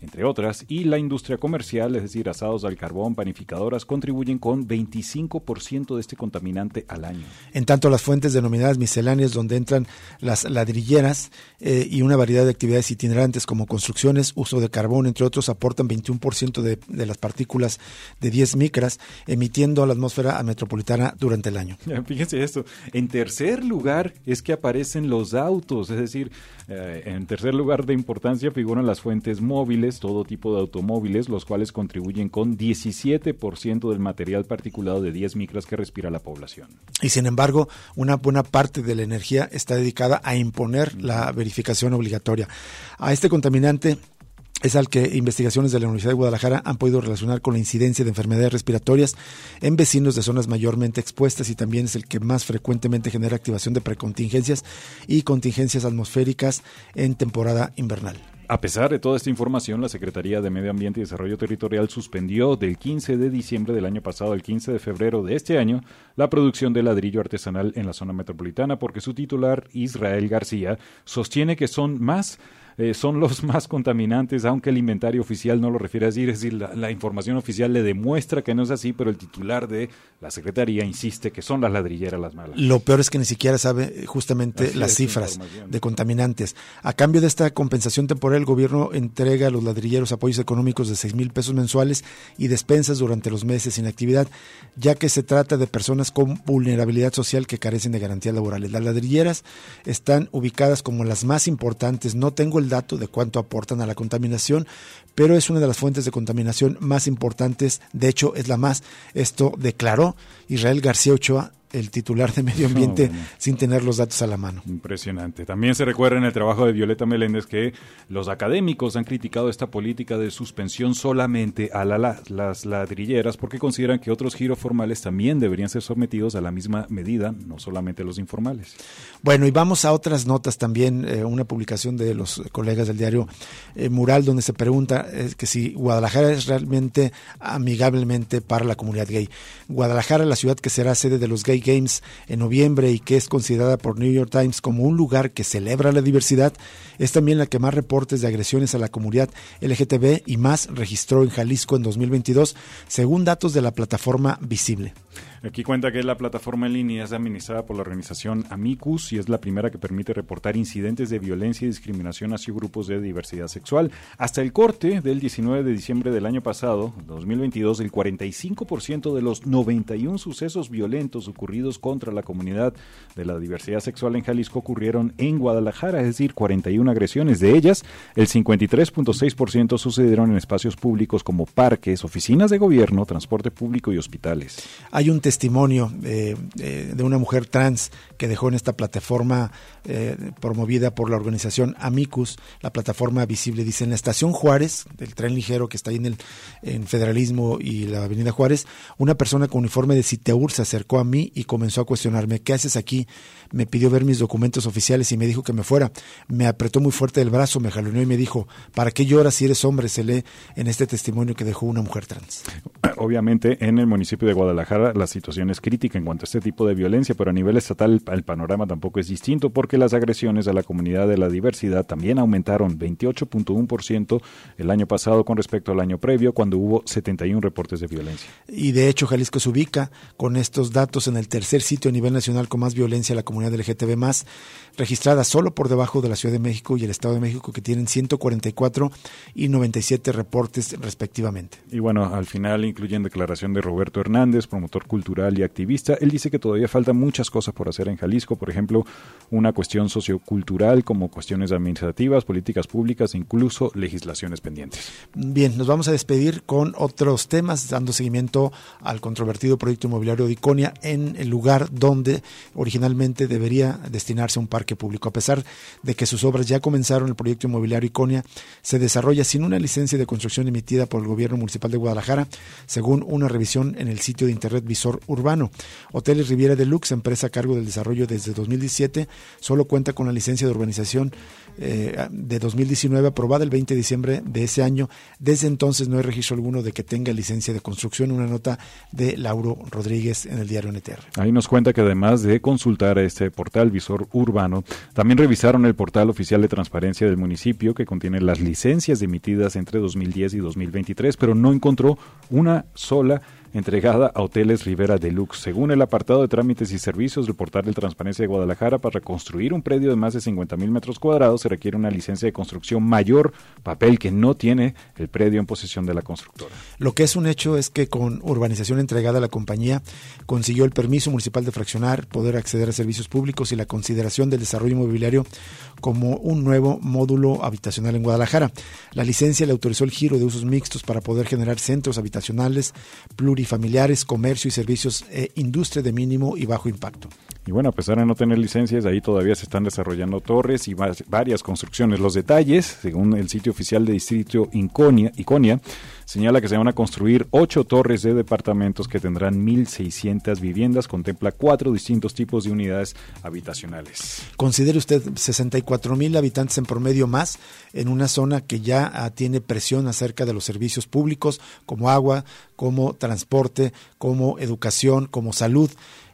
entre otras, y la industria comercial, es decir, asados al carbón, panificadoras, contribuyen con 25% de este contaminante al año. En tanto, las fuentes denominadas misceláneas, donde entran las ladrilleras eh, y una variedad de actividades itinerantes como construcciones, uso de carbón, entre otros, aportan 21% de, de las partículas de 10 micras, emitiendo a la atmósfera metropolitana durante el año. Fíjense esto. En tercer lugar es que aparecen los autos, es decir, eh, en tercer lugar de importancia figuran las fuentes móviles, todo tipo de automóviles, los cuales contribuyen con 17% del material particulado de 10 micras que respira la población. Y sin embargo, una buena parte de la energía está dedicada a imponer la verificación obligatoria. A este contaminante es al que investigaciones de la Universidad de Guadalajara han podido relacionar con la incidencia de enfermedades respiratorias en vecinos de zonas mayormente expuestas y también es el que más frecuentemente genera activación de precontingencias y contingencias atmosféricas en temporada invernal. A pesar de toda esta información, la Secretaría de Medio Ambiente y Desarrollo Territorial suspendió del 15 de diciembre del año pasado al 15 de febrero de este año la producción de ladrillo artesanal en la zona metropolitana porque su titular, Israel García, sostiene que son más eh, son los más contaminantes, aunque el inventario oficial no lo refiere así, es decir, la, información oficial le demuestra que no es así, pero el titular de la Secretaría insiste que son las ladrilleras las malas. Lo peor es que ni siquiera sabe justamente las cifras de contaminantes. A cambio de esta compensación temporal, el gobierno entrega a los ladrilleros apoyos económicos de 6 mil pesos mensuales y despensas durante los meses sin actividad, ya que se trata de personas con vulnerabilidad social que carecen de garantías laborales. Las ladrilleras están ubicadas como las más importantes. No tengo el dato de cuánto aportan a la contaminación, pero es una de las fuentes de contaminación más importantes. De hecho, es la más. Esto declaró Israel García Ochoa el titular de Medio Ambiente sin tener los datos a la mano. Impresionante. También se recuerda en el trabajo de Violeta Meléndez que los académicos han criticado esta política de suspensión solamente a las ladrilleras porque consideran que otros giros formales también deberían ser sometidos a la misma medida, no solamente los informales. Bueno, y vamos a otras notas también, eh, una publicación de los colegas del diario eh, Mural donde se pregunta eh, que si Guadalajara es realmente amigablemente para la comunidad gay. Guadalajara, la ciudad que será sede de los gays Games en noviembre y que es considerada por New York Times como un lugar que celebra la diversidad, es también la que más reportes de agresiones a la comunidad LGTB y más registró en Jalisco en 2022, según datos de la plataforma Visible. Aquí cuenta que la plataforma en línea es administrada por la organización Amicus y es la primera que permite reportar incidentes de violencia y discriminación hacia grupos de diversidad sexual. Hasta el corte del 19 de diciembre del año pasado, 2022, el 45% de los 91 sucesos violentos ocurridos contra la comunidad de la diversidad sexual en Jalisco ocurrieron en Guadalajara, es decir, 41 agresiones. De ellas, el 53.6% sucedieron en espacios públicos como parques, oficinas de gobierno, transporte público y hospitales. Hay un testimonio eh, eh, de una mujer trans que dejó en esta plataforma eh, promovida por la organización Amicus, la plataforma visible, dice, en la estación Juárez, del tren ligero que está ahí en el en Federalismo y la Avenida Juárez, una persona con uniforme de Citeur se acercó a mí y comenzó a cuestionarme, ¿qué haces aquí? Me pidió ver mis documentos oficiales y me dijo que me fuera. Me apretó muy fuerte el brazo, me jaloneó y me dijo, ¿para qué lloras si eres hombre? Se lee en este testimonio que dejó una mujer trans. Obviamente en el municipio de Guadalajara la situación es crítica en cuanto a este tipo de violencia, pero a nivel estatal el panorama tampoco es distinto porque las agresiones a la comunidad de la diversidad también aumentaron 28.1% el año pasado con respecto al año previo, cuando hubo 71 reportes de violencia. Y de hecho Jalisco se ubica con estos datos en el tercer sitio a nivel nacional con más violencia a la comunidad LGTB más registrada solo por debajo de la Ciudad de México y el Estado de México que tienen 144 y 97 reportes respectivamente. Y bueno, al final incluyen declaración de Roberto Hernández, promotor cultural y activista. Él dice que todavía faltan muchas cosas por hacer en Jalisco, por ejemplo, una cuestión sociocultural como cuestiones administrativas, políticas públicas e incluso legislaciones pendientes. Bien, nos vamos a despedir con otros temas, dando seguimiento al controvertido proyecto inmobiliario de Iconia en el lugar donde originalmente debería destinarse un parque público. A pesar de que sus obras ya comenzaron, el proyecto inmobiliario Iconia se desarrolla sin una licencia de construcción emitida por el gobierno municipal de Guadalajara, según una revisión en el sitio de internet Visor Urbano. Hoteles Riviera Deluxe, empresa a cargo del desarrollo desde 2017, solo cuenta con la licencia de urbanización eh, de 2019 aprobada el 20 de diciembre de ese año. Desde entonces no hay registro alguno de que tenga licencia de construcción. Una nota de Lauro Rodríguez en el diario NTR. Ahí nos cuenta que además de consultar este portal Visor Urbano, también revisaron el portal oficial de transparencia del municipio que contiene las licencias emitidas entre 2010 y 2023, pero no encontró una sola entregada a Hoteles Rivera Deluxe. Según el apartado de trámites y servicios del portal de Transparencia de Guadalajara, para construir un predio de más de 50 mil metros cuadrados se requiere una licencia de construcción mayor, papel que no tiene el predio en posesión de la constructora. Lo que es un hecho es que con urbanización entregada a la compañía consiguió el permiso municipal de fraccionar, poder acceder a servicios públicos y la consideración del desarrollo inmobiliario como un nuevo módulo habitacional en Guadalajara. La licencia le autorizó el giro de usos mixtos para poder generar centros habitacionales plurifamiliares, comercio y servicios, e industria de mínimo y bajo impacto. Y bueno, a pesar de no tener licencias, ahí todavía se están desarrollando torres y varias construcciones. Los detalles, según el sitio oficial de distrito Iconia, Iconia señala que se van a construir ocho torres de departamentos que tendrán 1.600 viviendas. Contempla cuatro distintos tipos de unidades habitacionales. Considere usted 64 mil habitantes en promedio más en una zona que ya ah, tiene presión acerca de los servicios públicos como agua, como transporte, como educación, como salud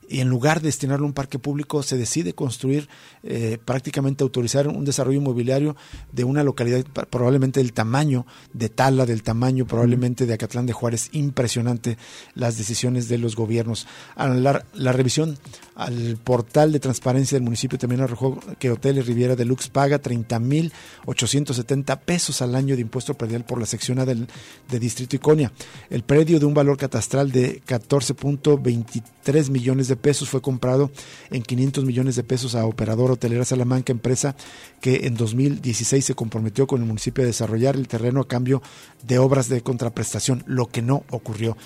y en lugar de destinarlo a un parque público se decide construir, eh, prácticamente autorizar un desarrollo inmobiliario de una localidad probablemente del tamaño de Tala, del tamaño probablemente de Acatlán de Juárez, impresionante las decisiones de los gobiernos. La, la revisión al portal de transparencia del municipio también arrojó que Hoteles Riviera Deluxe paga 30.870 pesos al año de impuesto predial por la sección A del, de Distrito Iconia. El predio de un valor catastral de 14.23 millones de pesos fue comprado en 500 millones de pesos a Operador Hotelera Salamanca, empresa que en 2016 se comprometió con el municipio a desarrollar el terreno a cambio de obras de contraprestación, lo que no ocurrió.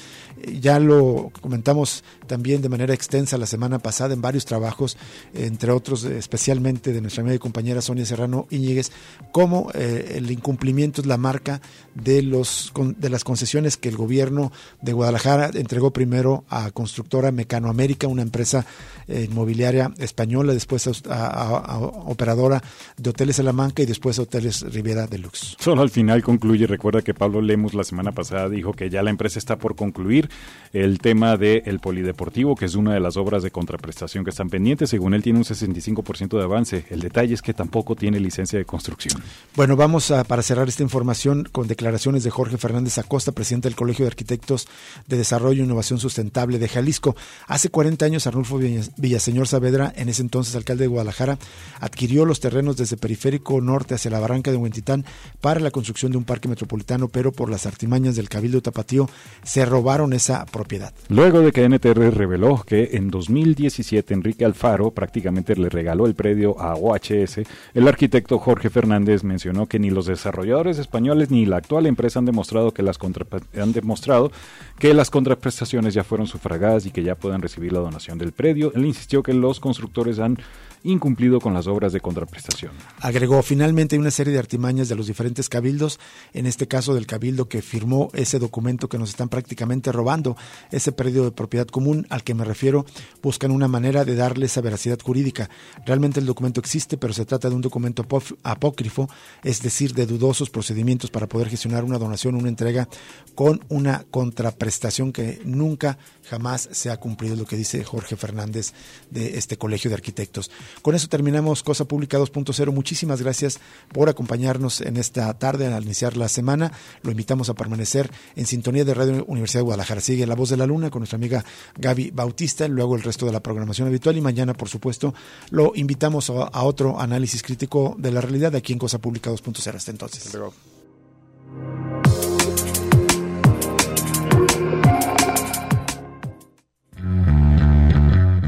Ya lo comentamos también de manera extensa la semana pasada en varios trabajos, entre otros especialmente de nuestra amiga y compañera Sonia Serrano Iñiguez, cómo eh, el incumplimiento es la marca de, los, de las concesiones que el gobierno de Guadalajara entregó primero a constructora Mecanoamérica, una empresa eh, inmobiliaria española, después a, operadora de Hoteles Salamanca y después a Hoteles Riviera Deluxe. Solo al final concluye, recuerda que Pablo Lemus la semana pasada dijo que ya la empresa está por concluir el tema del polideportivo, que es una de las obras de contraprestación que están pendientes. Según él, tiene un 65% de avance. El detalle es que tampoco tiene licencia de construcción. Bueno, vamos a, para cerrar esta información con declaraciones de Jorge Fernández Acosta, presidente del Colegio de Arquitectos de Desarrollo e Innovación Sustentable de Jalisco. Hace 40 años, Arnulfo Villaseñor Saavedra, en ese entonces alcalde de Guadalajara, adquirió los terrenos desde Periférico Norte hacia la Barranca de Huentitán para la construcción de un parque metropolitano, pero por las artimañas del Cabildo Tapatío se robaron esa propiedad. Luego de que NTR reveló que en 2017 Enrique Alfaro prácticamente le regaló el predio a OHS, el arquitecto Jorge Fernández mencionó que ni los desarrolladores españoles ni la actual empresa han demostrado que las han demostrado que las contraprestaciones ya fueron sufragadas y que ya puedan recibir la donación del predio. Él insistió que los constructores han incumplido con las obras de contraprestación. Agregó, finalmente una serie de artimañas de los diferentes cabildos, en este caso del cabildo que firmó ese documento que nos están prácticamente robando, ese predio de propiedad común al que me refiero, buscan una manera de darle esa veracidad jurídica. Realmente el documento existe, pero se trata de un documento apócrifo, es decir, de dudosos procedimientos para poder gestionar una donación, una entrega con una contraprestación que nunca jamás se ha cumplido, lo que dice Jorge Fernández de este Colegio de Arquitectos. Con eso terminamos Cosa Pública 2.0. Muchísimas gracias por acompañarnos en esta tarde al iniciar la semana. Lo invitamos a permanecer en sintonía de Radio Universidad de Guadalajara. Sigue La Voz de la Luna con nuestra amiga Gaby Bautista, luego el resto de la programación habitual y mañana, por supuesto, lo invitamos a, otro análisis crítico de la realidad aquí en Cosa Pública 2.0. Hasta entonces.